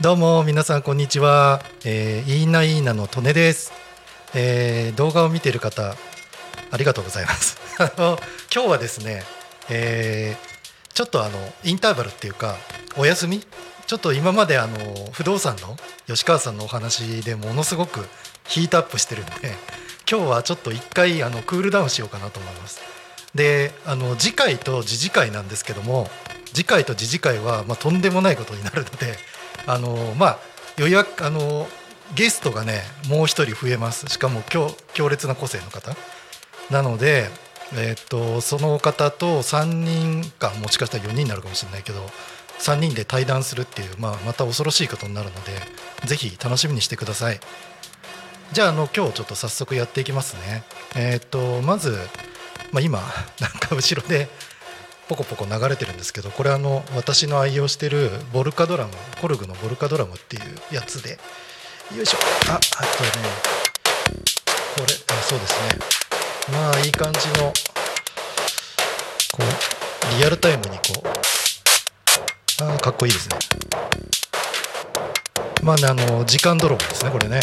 どうも皆さんこんにちは、えー、いいないいなのトネです、えー動画を見ている方ありがとうございます。あの今日はですね、えーちょっとあのインターバルっていうかお休み？ちょっと今まであの不動産の吉川さんのお話でものすごくヒートアップしてるんで 今日はちょっと一回あのクールダウンしようかなと思います。であの次回と次次回なんですけども次回と次次回は、まあ、とんでもないことになるので あのまあ予約あのゲストがねもう一人増えます。しかも強強烈な個性の方。なので、えっとその方と3人かもしかしたら4人になるかもしれないけど3人で対談するっていう、まあ、また恐ろしいことになるのでぜひ楽しみにしてください。じゃああの今日ちょっと早速やっていきますね。えっ、とまず、まあ、今なんか後ろでポコポコ流れてるんですけどこれあの私の愛用してるボルカドラムコルグのボルカドラムっていうやつで。よいしょ。ああとねこれあそうですね。まあいい感じのこうリアルタイムにこうあかっこいいですね。まあねあの時間泥棒ですねこれね。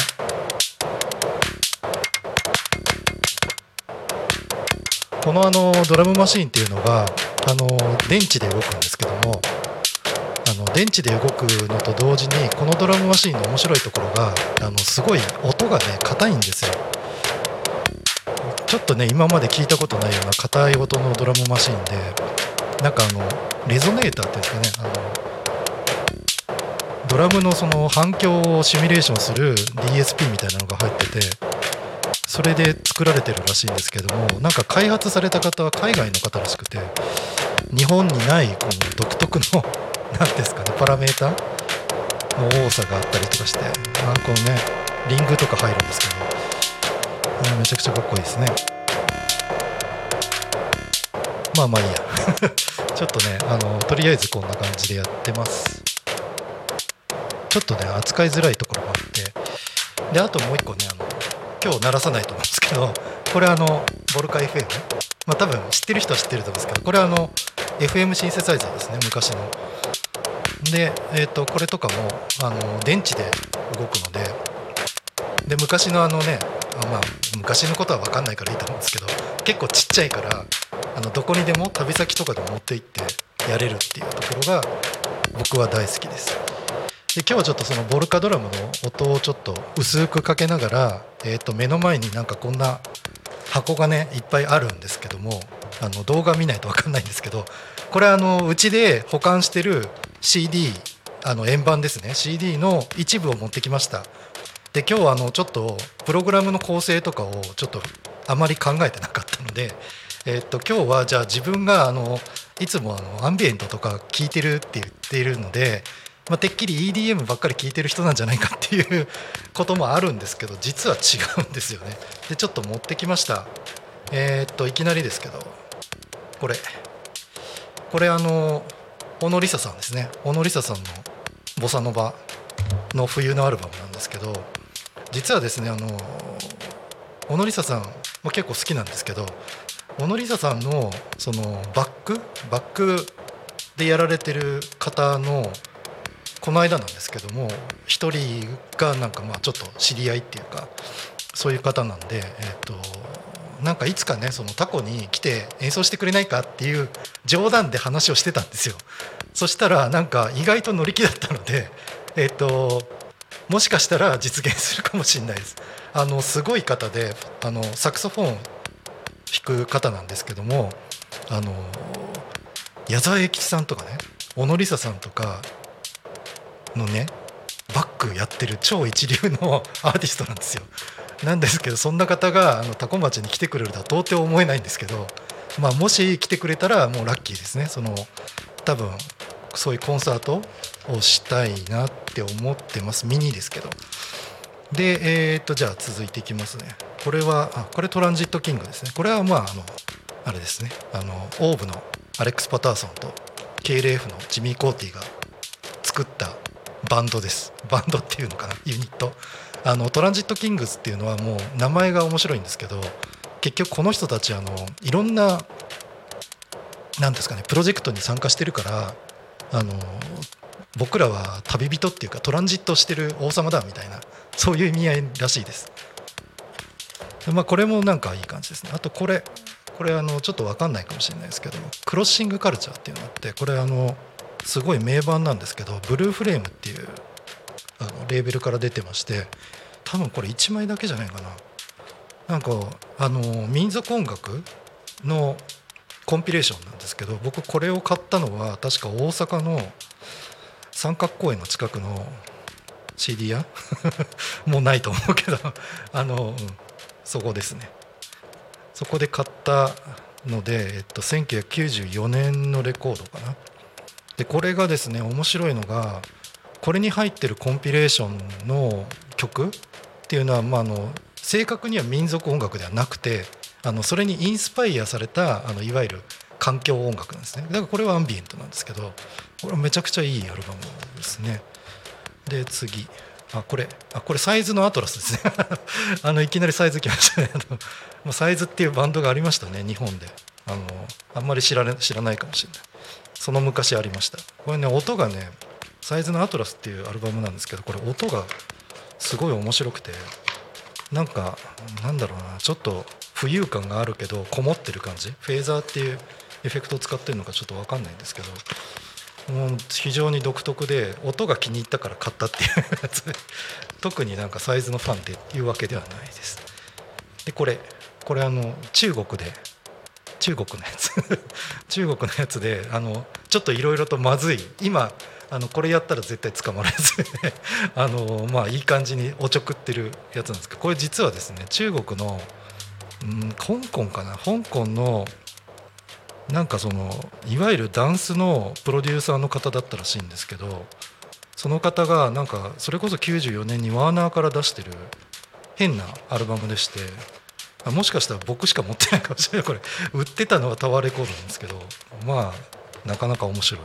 このあのドラムマシンっていうのがあの電池で動くんですけどもあの電池で動くのと同時にこのドラムマシンの面白いところがあのすごい音がね硬いんですよ。ちょっとね今まで聞いたことないような硬い音のドラムマシンでなんかあのレゾネーターっていうんですかねあのドラムのその反響をシミュレーションする DSP みたいなのが入っててそれで作られてるらしいんですけどもなんか開発された方は海外の方らしくて日本にないこの独特の 何ですかねパラメータの多さがあったりとかしてあこのねリングとか入るんですけどめちゃくちゃかっこいいですね。まあまあいいや。ちょっとねあのとりあえずこんな感じでやってます。ちょっとね扱いづらいところもあってであともう一個ねあの今日鳴らさないと思うんですけどこれあのボルカ FM まあ多分知ってる人は知ってると思うんですけどこれあの FM シンセサイザーですね昔の。で、えー、とこれとかもあの電池で動くのでで昔のあのねあまあ昔のことは分かんないからいいと思うんですけど結構ちっちゃいからあのどこにでも旅先とかでも持って行ってやれるっていうところが僕は大好きです。で今日はちょっとそのボルカドラムの音をちょっと薄くかけながら、えー、と目の前になんかこんな箱がねいっぱいあるんですけどもあの動画見ないと分かんないんですけどこれあのうちで保管してる CD あの円盤ですね。CD の一部を持ってきました。で今日はあのちょっとプログラムの構成とかをちょっとあまり考えてなかったので、えっと今日はじゃあ自分があのいつもあのアンビエントとか聞いてるって言っているので、まあ、てっきり EDM ばっかり聞いてる人なんじゃないかっていうこともあるんですけど実は違うんですよね。でちょっと持ってきました。えっといきなりですけどこれ。これあの小野梨沙さんですね。小野梨沙さんのボサノバの冬のアルバムなんですけど実はですねあの小野梨沙さんも結構好きなんですけど小野梨沙さんのそのバック？バックでやられてる方のこの間なんですけども一人がなんかまあちょっと知り合いっていうかそういう方なんでえっ、となんかいつかねそのタコに来て演奏してくれないかっていう冗談で話をしてたんですよ。そしたらなんか意外と乗り気だったのでえっ、ともしかしたら実現するかもしれないです。あのすごい方であのサクソフォン弾く方なんですけどもあの矢沢永吉さんとかね小野梨沙さんとかのねバックやってる超一流のアーティストなんですよ。なんですけどそんな方があの多古町に来てくれるとは到底思えないんですけど、まあ、もし来てくれたらもうラッキーですね。その多分そういうコンサートをしたいなって思ってます。ミニですけど。でえー、っとじゃあ続いていきますね。これはあこれトランジットキングですね。これはまああのあれですね。あのオーブのアレックス・パターソンと KLF のジミー・コーティが作ったバンドです。バンドっていうのかな？ユニット。あのトランジットキングスっていうのはもう名前が面白いんですけど結局この人たちあのいろんななんですかねプロジェクトに参加してるからあの僕らは旅人っていうかトランジットしてる王様だみたいなそういう意味合いらしいです。まあこれもなんかいい感じですね。あとこれこれあのちょっと分かんないかもしれないですけどクロッシングカルチャーっていうのがあってこれあのすごい名盤なんですけどブルーフレームっていうあのレーベルから出てまして多分これ1枚だけじゃないかな。なんかあの民族音楽のコンピレーションなんですけど僕これを買ったのは確か大阪の三角公園の近くの CD 屋？もうないと思うけどあの、うん、そこですね。そこで買ったので、えっと、1994年のレコードかな。でこれがですね面白いのがこれに入ってるコンピレーションの曲っていうのは、まあ、あの正確には民族音楽ではなくてあのそれにインスパイアされたあのいわゆる環境音楽なんですね。だからこれはアンビエントなんですけどこれはめちゃくちゃいいアルバムですね。で次。あこれ。あこれサイズのアトラスですね。あのいきなりサイズ来ましたね。サイズっていうバンドがありましたね日本で。あのあんまり知られ知らないかもしれない。その昔ありました。これね音がねサイズのアトラスっていうアルバムなんですけどこれ音がすごい面白くてなんかなんだろうなちょっと浮遊感があるけどこもってる感じ？フェーザーっていうエフェクトを使ってるのかちょっと分かんないんですけどもう非常に独特で音が気に入ったから買ったっていうやつ。特になんかサイズのファンっていうわけではないです。でこれこれあの中国で中国のやつ。中国のやつであのちょっといろいろとまずい。今あのこれやったら絶対捕まるやつで、ね、あのまあいい感じにおちょくってるやつなんですけどこれ実はですね中国の、うん、香港かな？香港のなんかそのいわゆるダンスのプロデューサーの方だったらしいんですけどその方がなんかそれこそ94年にワーナーから出してる変なアルバムでしてもしかしたら僕しか持ってないかもしれない。これ 売ってたのはタワーレコードなんですけどまあなかなか面白い。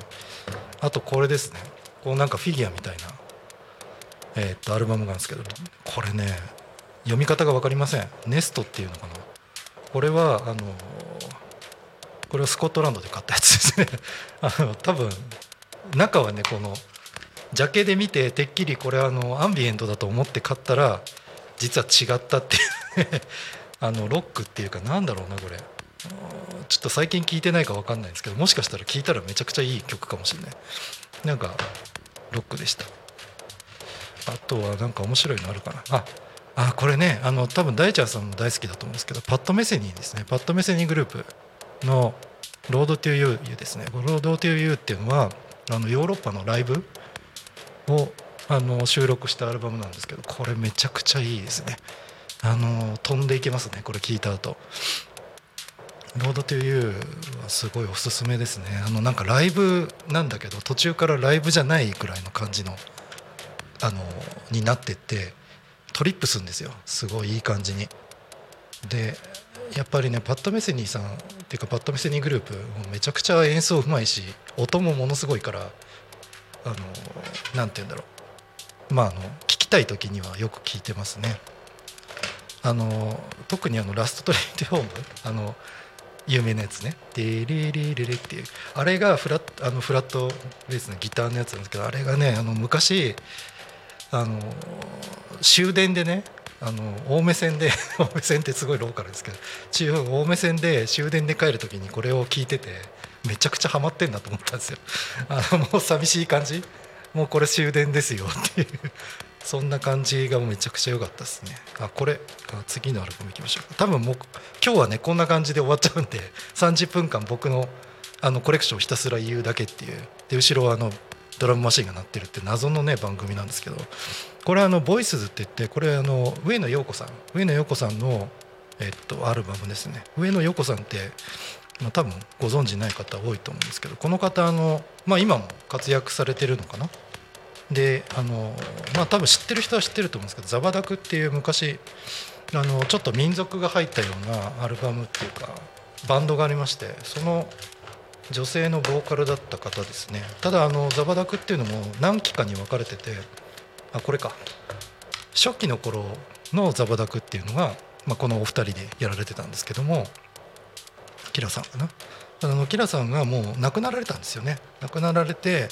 あとこれですね。こうなんかフィギュアみたいなえー、っとアルバムなんですけどこれね読み方が分かりません。ネストっていうのかな。これはあのこれはスコットランドで買ったやつですね。あの多分中はねこのジャケで見ててっきりこれあのアンビエントだと思って買ったら実は違ったっていうあのロックっていうかなんだろうなこれ。ちょっと最近聞いてないか分かんないんですけどもしかしたら聞いたらめちゃくちゃいい曲かもしれない。なんかロックでした。あとはなんか面白いのあるかな。ああこれねあの多分大ちゃんさんも大好きだと思うんですけどパット・メセニーですね。パット・メセニー・グループの「ロード・トゥ・ユー」ですね「ロード・トゥ・ユー」っていうのはあのヨーロッパのライブをあの収録したアルバムなんですけどこれめちゃくちゃいいですね。あの飛んでいけますねこれ聞いた後。ロードトゥユーはすごいおすすめですね。あのなんかライブなんだけど途中からライブじゃないくらいの感じのあのになってってトリップするんですよ。すごいいい感じに。でやっぱりねパッドメセニーさんっていうかパッドメセニーグループめちゃくちゃ演奏うまいし音もものすごいからあのなて言うんだろう。まああの聞きたい時にはよく聞いてますね。あの特にあのラストトレイントホームあの有名なやつね「デレレレレ」っていう。あれがフラッあのフラットベースのギターのやつなんですけどあれがねあの昔あの終電でねあの青梅線で 青梅線ってすごいローカルですけど中央青梅線で終電で帰る時にこれを聞いててめちゃくちゃハマってんだと思ったんですよ。あのもう寂しい感じ。もうこれ終電ですよっていう。そんな感じがめちゃくちゃ良かったですね。あこれ次のアルバムいきましょう多分もう今日はねこんな感じで終わっちゃうんで 30分間僕のあのコレクションをひたすら言うだけっていう。で後ろはあのドラムマシンが鳴ってるって謎のね番組なんですけど。これあのボイスズって言ってこれあの上野陽子さん。上野陽子さんのえっとアルバムですね。上野陽子さんってまあ、多分ご存知ない方多いと思うんですけどこの方あの、まあ、今も活躍されてるのかな？であのまあ多分知ってる人は知ってると思うんですけど「ザバダク」っていう昔あのちょっと民族が入ったようなアルバムっていうかバンドがありましてその女性のボーカルだった方ですね。ただあのザバダクっていうのも何期かに分かれててあこれか。初期の頃のザバダクっていうのが、まあ、このお二人でやられてたんですけどもキラさんかな。あのキラさんがもう亡くなられたんですよね。亡くなられて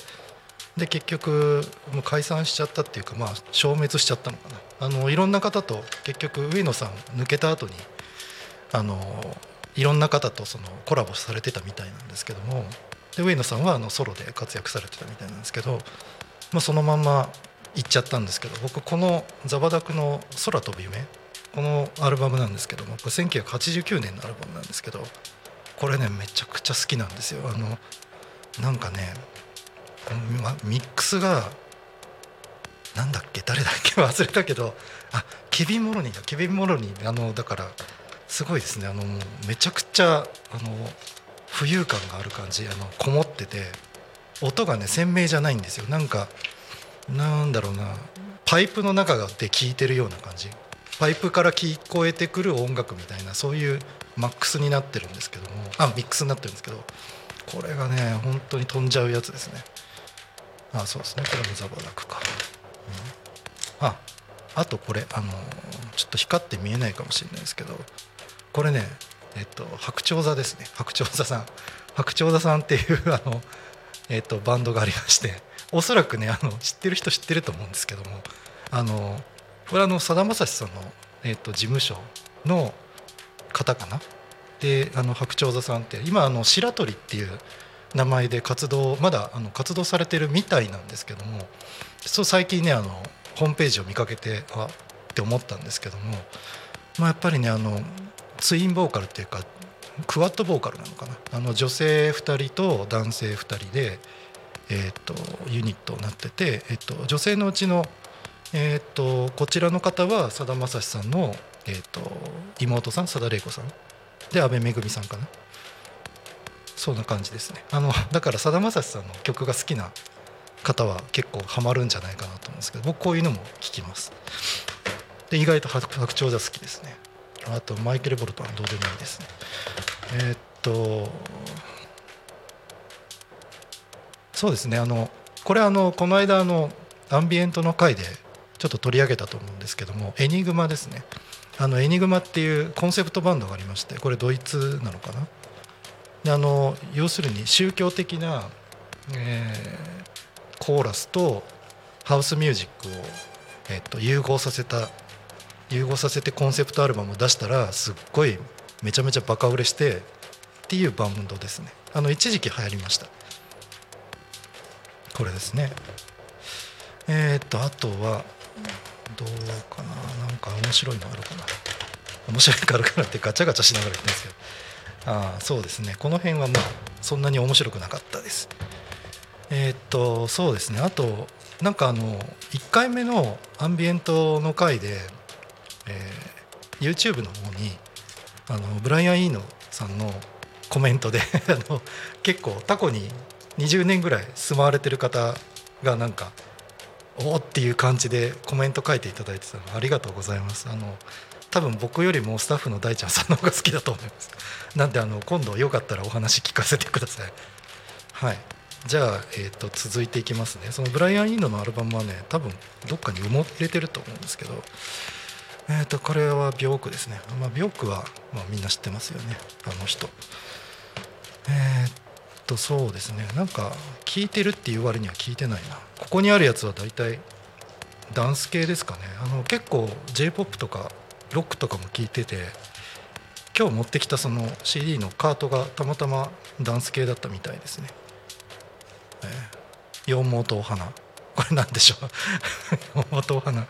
で結局もう解散しちゃったっていうかまあ消滅しちゃったのかな。あのいろんな方と結局上野さん抜けた後にあのいろんな方とそのコラボされてたみたいなんですけどもで上野さんはあのソロで活躍されてたみたいなんですけど、まあ、そのまんま行っちゃったんですけど僕この「ザバダクの空飛ぶ夢」このアルバムなんですけどもこれ1989年のアルバムなんですけどこれねめちゃくちゃ好きなんですよ。あのなんかねミックスがなんだっけ誰だっけ 忘れたけどあケビン・モロニーだ。ケビン・モロニーあのだからすごいですね。あのめちゃくちゃあの浮遊感がある感じあのこもってて音がね鮮明じゃないんですよ。なんかなんだろうな。パイプの中で聴いてるような感じ。パイプから聞こえてくる音楽みたいなそういうマックスになってるんですけども。あミックスになってるんですけど。これがね本当に飛んじゃうやつですね。あそうですね。これもザバダクか、うん、ああとこれあのちょっと光って見えないかもしれないですけどこれねえっと白鳥座ですね。白鳥座さん。白鳥座さんっていうあの、えっと、バンドがありましておそらくねあの知ってる人知ってると思うんですけどもあのこれあのさだまさしさんの、えっと、事務所の方かな？であの白鳥座さんって今あの白鳥っていう名前で活動まだあの活動されてるみたいなんですけどもそう最近ねあのホームページを見かけてあって思ったんですけども、まあ、やっぱりねあのツインボーカルっていうかクワッドボーカルなのかな？あの女性2人と男性2人で、えーと、ユニットになってて、えーと、女性のうちの、えーと、こちらの方はさだまさしさんの、えー、と妹さんさだれいこさんで阿部めぐみさんかな？そんな感じですね。あのだからさだまさしさんの曲が好きな方は結構ハマるんじゃないかなと思うんですけど僕こういうのも聴きます。で意外と白鳥座好きですね。あとマイケル・ボルトはどうでもいいですね。えー、っとそうですね。あのこれあのこの間あのアンビエントの回でちょっと取り上げたと思うんですけどもエニグマですね。あのエニグマっていうコンセプトバンドがありましてこれドイツなのかな？あの要するに宗教的な、えー、コーラスとハウスミュージックを、えー、と融合させた融合させてコンセプトアルバムを出したらすっごいめちゃめちゃバカ売れしてっていうバンドですね。あの一時期流行りました。これですね。えっ、とあとはどうかな。なんか面白いのあるかな。面白いのあるかなってガチャガチャしながら言ってるんですけど。あそうですね。この辺はまあそんなに面白くなかったです。えー、っとそうですね。あとなんかあの1回目のアンビエントの回で、えー、YouTube の方にあのブライアン・イーノさんのコメントで あの結構タコに20年ぐらい住まわれてる方がなんかおおっていう感じでコメント書いていただいてたのありがとうございます。あの多分僕よりもスタッフの大ちゃんさんの方が好きだと思います。なんであの今度よかったらお話聞かせてください。はい。じゃあ、えーと、続いていきますね。そのブライアン・インドのアルバムはね多分どっかに埋もれてると思うんですけど。えーと、これはビョークですね、まあ、ビョークは、まあ、みんな知ってますよね。あの人。えー、っとそうですね。なんか聞いてるっていう割には聞いてないな。ここにあるやつは大体ダンス系ですかね。あの結構 j p o p とかロックとかも聴いてて今日持ってきたその CD のカートがたまたまダンス系だったみたいですね。えー、羊毛とお花これなんでしょう？羊毛とお花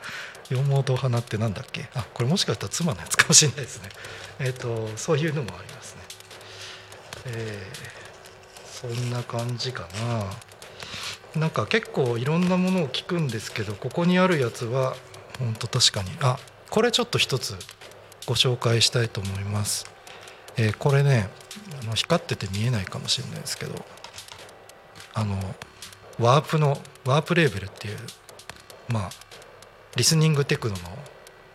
羊毛とお花ってなんだっけ？あこれもしかしたら妻のやつかもしれないですね。えっ、ー、とそういうのもありますね。えー、そんな感じかな。なんか結構いろんなものを聞くんですけどここにあるやつは本当確かにあこれちょっと一つご紹介したいと思います、えー、これねあの光ってて見えないかもしれないですけどあのワープのワープレーベルっていうまあリスニングテクノの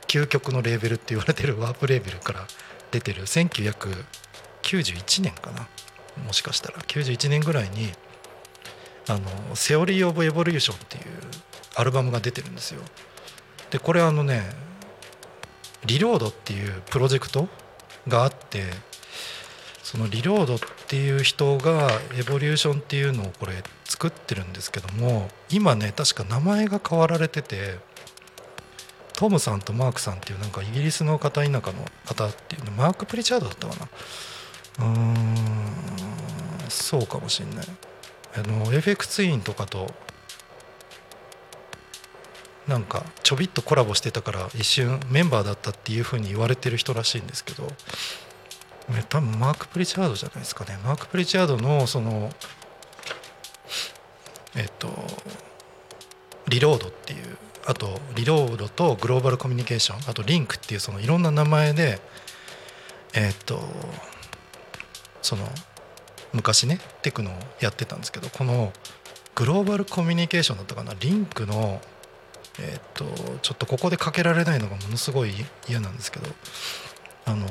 究極のレーベルって言われてる ワープレーベルから出てる1991年かな。もしかしたら91年ぐらいにあの「セオリー・オブ・エボリューション」っていうアルバムが出てるんですよ。でこれあのねリロードっていうプロジェクトがあってそのリロードっていう人がエボリューションっていうのをこれ作ってるんですけども今ね確か名前が変わられててトムさんとマークさんっていうなんかイギリスの片田舎の方っていうのマーク・プリチャードだったかな。うーんそうかもしんない。あの FX ツインとかとなんかちょびっとコラボしてたから一瞬メンバーだったっていうふうに言われてる人らしいんですけど多分マーク・プリチャードじゃないですかね。マーク・プリチャードのそのえっとリロードっていうあとリロードとグローバルコミュニケーションあとリンクっていうそのいろんな名前でえっとその昔ねテクノをやってたんですけどこのグローバルコミュニケーションだったかなリンクのえっとちょっとここでかけられないのがものすごい嫌なんですけどあの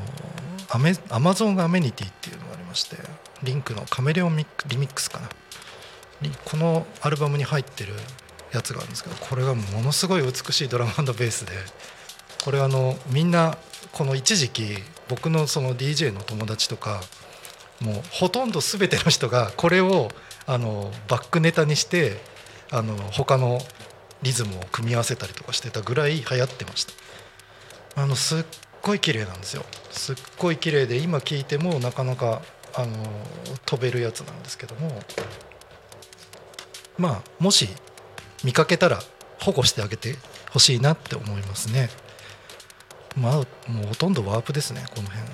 アメアマゾンアメニティっていうのがありましてリンクのカメレオンミックリミックスかな。このアルバムに入ってるやつがあるんですけどこれがものすごい美しいドラムベースでこれあのみんなこの一時期僕のその DJ の友達とかもうほとんど全ての人がこれをあのバックネタにしてあの他のリズムを組み合わせたりとかしてたぐらい流行ってました。あのすっごい綺麗なんですよ。すっごい綺麗で今聴いてもなかなかあの飛べるやつなんですけども。まあもし見かけたら保護してあげてほしいなって思いますね。まあもうほとんどワープですねこの辺。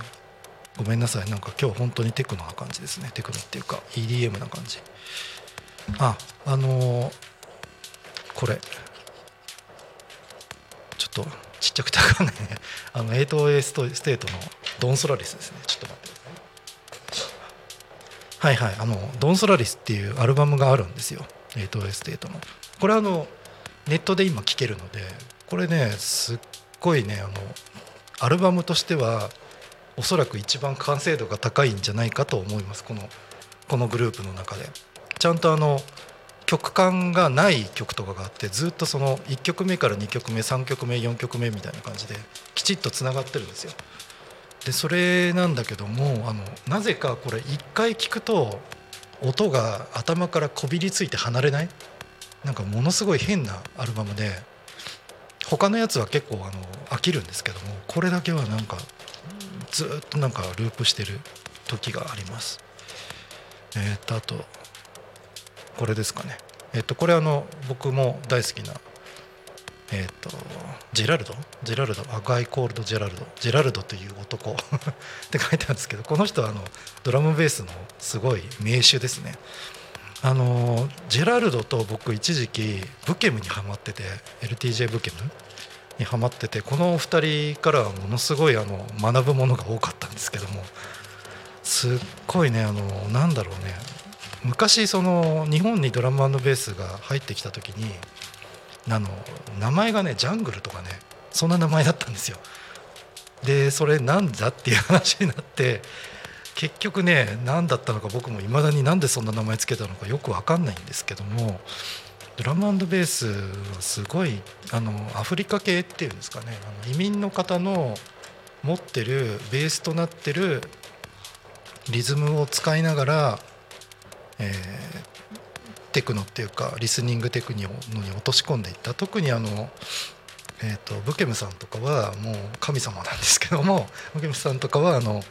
ごめんなさい。なんか今日本当にテクノな感じですね。テクノっていうか EDM な感じ。ああのーこれ。ちょっとちっちゃくて分かんないね。あの 8A ストステートのドン・ソラリスですね。ちょっと待ってください。はいはい。あのドン・ソラリスっていうアルバムがあるんですよ。8A ステートの。これあのネットで今聴けるのでこれねすっごいねあのアルバムとしてはおそらく一番完成度が高いんじゃないかと思います。このこのグループの中で。ちゃんとあの曲感がない曲とかがあってずっとその1曲目から2曲目3曲目4曲目みたいな感じできちっとつながってるんですよ。でそれなんだけどもあのなぜかこれ1回聴くと音が頭からこびりついて離れない？なんかものすごい変なアルバムで他のやつは結構あの飽きるんですけどもこれだけはなんかずっとなんかループしてる時があります。えっ、とあとこれですかね。えっ、とこれあの僕も大好きなえっ、とジェラルド？ジェラルド？アガイ・コールド・ジェラルド。ジェラルドという男 って書いてあるんですけどこの人はあのドラムベースのすごい名手ですね。あのジェラルドと僕一時期ブケムにハマってて LTJ ブケムにハマっててこのお二人からはものすごいあの学ぶものが多かったんですけどもすっごいねあのなんだろうね。昔その日本にドラムベースが入ってきた時にあの名前がねジャングルとかねそんな名前だったんですよ。でそれなんだっていう話になって結局ね何だったのか僕もいまだになんでそんな名前つけたのかよく分かんないんですけどもドラムベースはすごいあのアフリカ系っていうんですかねあの移民の方の持ってるベースとなってるリズムを使いながら、えーテクノっていうかリスニングテクニックに落とし込んでいった。特にあの、えー、とブケムさんとかはもう神様なんですけども ブケムさんとかはあの、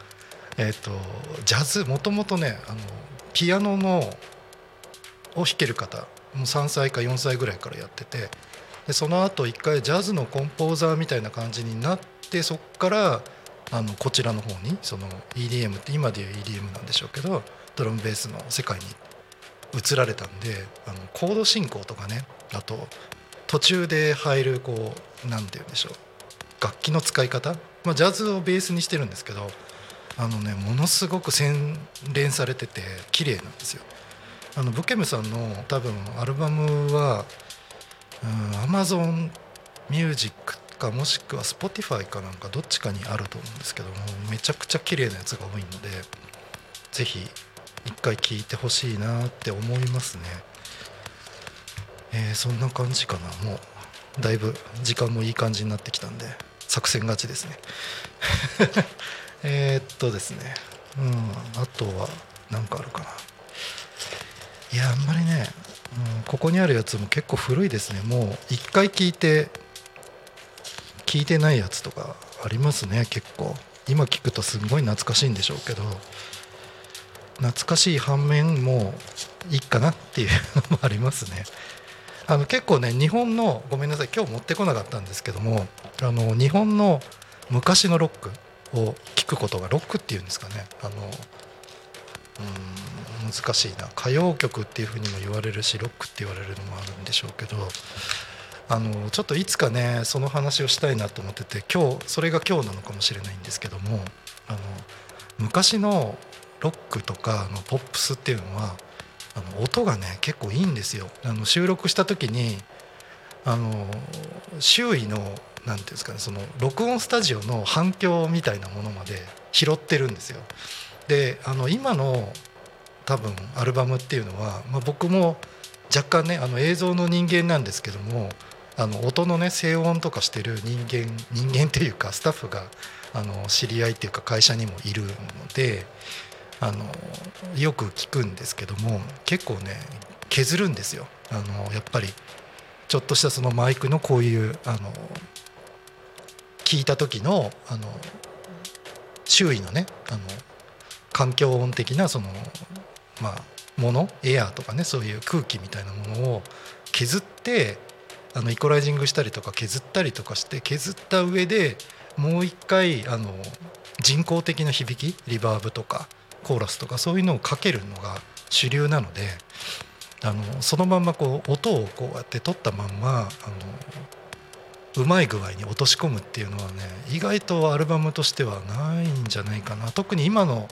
えー、とジャズもともとねあのピアノのを弾ける方もう3歳か4歳ぐらいからやっててでその後一回ジャズのコンポーザーみたいな感じになってそこからあのこちらの方にその EDM って今でいう EDM なんでしょうけどドラムベースの世界に移られたんであのコード進行とかねあと途中で入るこう何て言うんでしょう楽器の使い方、まあ、ジャズをベースにしてるんですけどあのねものすごく洗練されてて綺麗なんですよ。あのブケムさんの多分アルバムは、うん、Amazon Music かもしくは Spotify かなんかどっちかにあると思うんですけどもめちゃくちゃ綺麗なやつが多いのでぜひ一回聞いてほしいなって思いますね、えーそんな感じかな。もうだいぶ時間もいい感じになってきたんで作戦勝ちですね。えっとですね。うんあとは何かあるかな。いやあんまりね、うん、ここにあるやつも結構古いですね。もう一回聞いて聞いてないやつとかありますね結構。今聞くとすごい懐かしいんでしょうけど。懐かしい反面もいいかなっていうのもありますね。あの結構ね日本のごめんなさい今日持ってこなかったんですけどもあの日本の昔のロックを聞くことがロックっていうんですかね。あのうん難しいな。歌謡曲っていうふうにも言われるしロックって言われるのもあるんでしょうけどあのちょっといつかねその話をしたいなと思ってて今日それが今日なのかもしれないんですけどもあの昔のロックとかのポップスっていうのはあの音がね結構いいんですよ。あの収録した時にあの周囲の何ていうんですかねその録音スタジオの反響みたいなものまで拾ってるんですよ。であの今の多分アルバムっていうのは、まあ、僕も若干ねあの映像の人間なんですけどもあの音のね静音とかしてる人間人間っていうかスタッフがあの知り合いっていうか会社にもいるのであのよく聞くんですけども結構ね削るんですよ。あのやっぱりちょっとしたそのマイクのこういうあの聞いた時のあの周囲のねあの環境音的なそのまあものエアーとかねそういう空気みたいなものを削ってあのイコライジングしたりとか削ったりとかして削った上でもう一回あの人工的な響きリバーブとかコーラスとかそういうのをかけるのが主流なのであのそのまんまこう音をこうやって取ったまんまあのうまい具合に落とし込むっていうのはね意外とアルバムとしてはないんじゃないかな。特に今の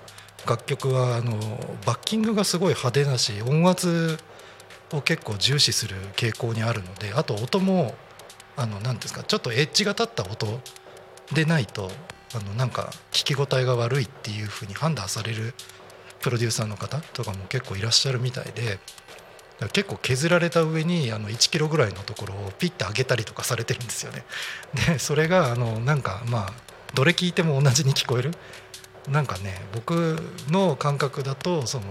楽曲はあのバッキングがすごい派手だし音圧を結構重視する傾向にあるのであと音もあの何ですかちょっとエッジが立った音でないとあのなんか聞き応えが悪いっていうふうに判断されるプロデューサーの方とかも結構いらっしゃるみたいで結構削られた上にあの1キロぐらいのところをピッて上げたりとかされてるんですよね。でそれがあのなんかまあどれ聞いても同じに聞こえるなんかね僕の感覚だとその、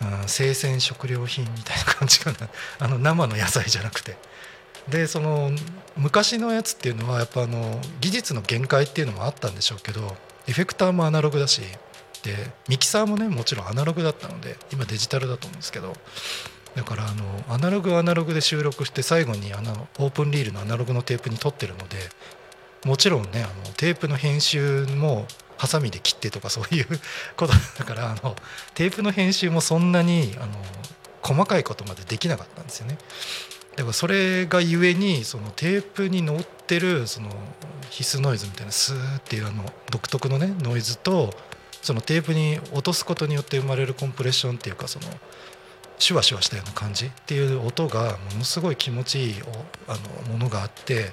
うん、生鮮食料品みたいな感じかなあの生の野菜じゃなくて。でその昔のやつっていうのはやっぱあの技術の限界っていうのもあったんでしょうけどエフェクターもアナログだしでミキサーもねもちろんアナログだったので今デジタルだと思うんですけどだからあのアナログアナログで収録して最後にあのオープンリールのアナログのテープに撮ってるのでもちろんねあのテープの編集もハサミで切ってとかそういうことだからあのテープの編集もそんなにあの細かいことまでできなかったんですよね。だからそれがゆえにそのテープに乗ってるその必須ノイズみたいなスーっていうあの独特のねノイズとそのテープに落とすことによって生まれるコンプレッションっていうかそのシュワシュワしたような感じっていう音がものすごい気持ちいいあのものがあって、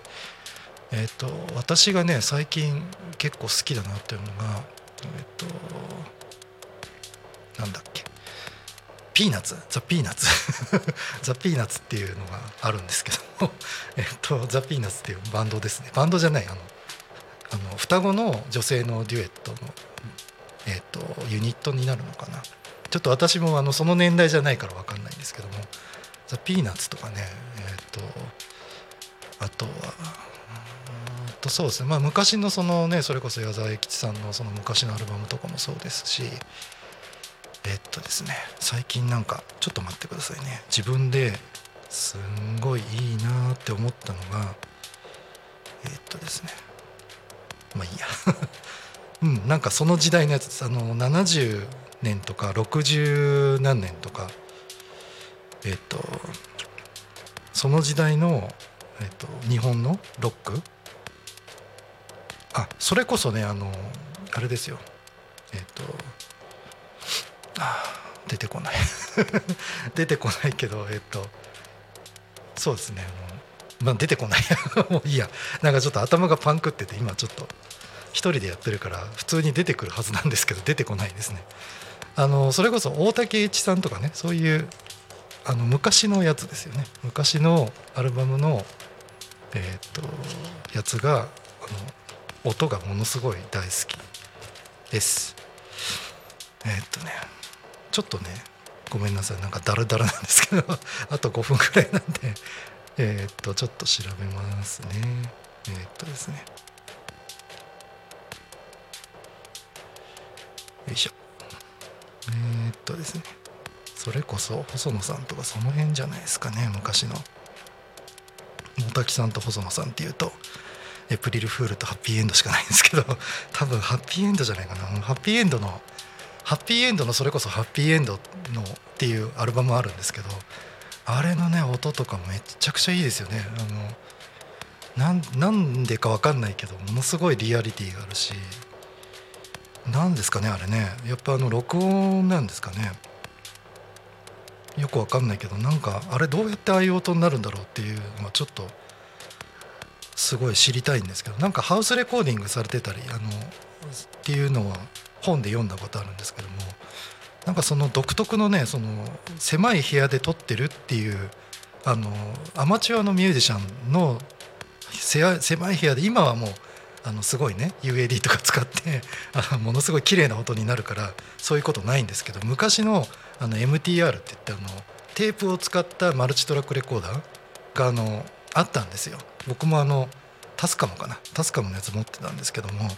えー、と私がね最近結構好きだなっていうのがえっ、となんだっけ。ピーナッツザ・ピーナッツ。ザ・ピーナッ ツっていうのがあるんですけども。えっとザ・ピーナッツっていうバンドですね。バンドじゃないあのあの双子の女性のデュエットの、えっと、ユニットになるのかな。ちょっと私もあのその年代じゃないから分かんないんですけども。ザ・ピーナッツとかねえっとあとはとそうですね。まあ昔のそのねそれこそ矢沢永吉さんのその昔のアルバムとかもそうですしとですね。最近なんかちょっと待ってくださいね。自分ですんごいいいなって思ったのがえっとですね。まあいいや。うんなんかその時代のやつあの70年とか60何年とかえっとその時代の、えっと、日本のロック？あそれこそねあのあれですよ。えっと出てこない。出てこないけどえっとそうですね。あの、まあ、出てこない。もういいや。なんかちょっと頭がパンクってて今ちょっと一人でやってるから普通に出てくるはずなんですけど出てこないですね。あのそれこそ大竹栄一さんとかねそういうあの昔のやつですよね。昔のアルバムのえっ、とやつがあの音がものすごい大好きです。えっ、とね。ちょっとねごめんなさい。なんかダラダラなんですけど あと5分くらいなんでえっとちょっと調べますね。えっとですね。よいしょ。えっとですね。それこそ細野さんとかその辺じゃないですかね。昔の。大滝さんと細野さんっていうとエプリルフールとハッピーエンドしかないんですけど多分ハッピーエンドじゃないかな。ハッピーエンドのハッピーエンドのそれこそハッピーエンドのっていうアルバムあるんですけどあれのね音とかめちゃくちゃいいですよね。あのなんでか分かんないけどものすごいリアリティがあるし何ですかねあれね。やっぱあの録音なんですかね。よく分かんないけどなんかあれどうやってああいう音になるんだろうっていうのはちょっとすごい知りたいんですけどなんかハウスレコーディングされてたりあのっていうのは本で読んだことあるんですけどもなんかその独特のねその狭い部屋で撮ってるっていうあのアマチュアのミュージシャンの狭い部屋で今はもうあのすごいね UAD とか使って あものすごい綺麗な音になるからそういうことないんですけど昔のあの MTR って言ってあのテープを使ったマルチトラックレコーダーがあのあったんですよ。僕もあのタスカムかなタスカムのやつ持ってたんですけども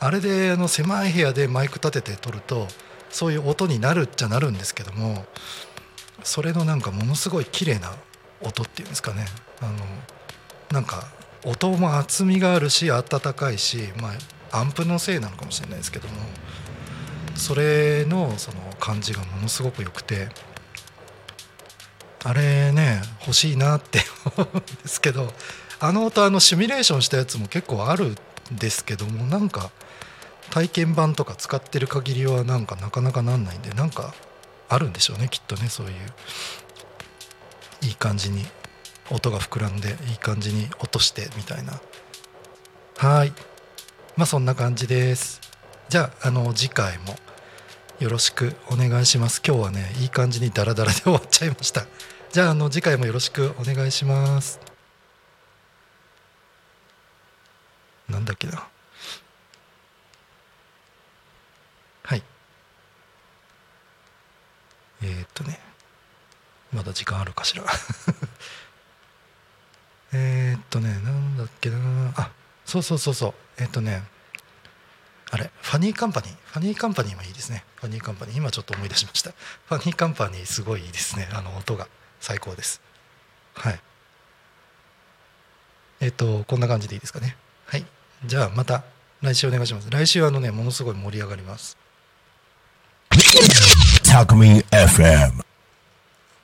あれであの狭い部屋でマイク立てて撮るとそういう音になるっちゃなるんですけどもそれのなんかものすごい綺麗な音っていうんですかね。あのなんか音も厚みがあるし温かいし、まあ、アンプのせいなのかもしれないですけどもそれのその感じがものすごく良くてあれね欲しいなって思うんですけどあの音あのシミュレーションしたやつも結構あるんですけどもなんか体験版とか使ってる限りはなんかなかなかなんないんでなんかあるんでしょうねきっとねそういう。いい感じに音が膨らんでいい感じに落としてみたいな。はい。まあそんな感じです。じゃああの次回もよろしくお願いします。今日はねいい感じにダラダラで終わっちゃいました。じゃああの次回もよろしくお願いします。なんだっけなはいえー、っとねまだ時間あるかしら。え、っとねなんだっけな。あそうそうそうそう。えー、っとねあれファニーカンパニー。ファニーカンパニーもいいですね。ファニーカンパニー。今ちょっと思い出しました。ファニーカンパニーすごいいいですね。あの音が。最高です。はい。えっ、とこんな感じでいいですかね。はい。じゃあまた来週お願いします。来週はあのねものすごい盛り上がります。Talk Me FM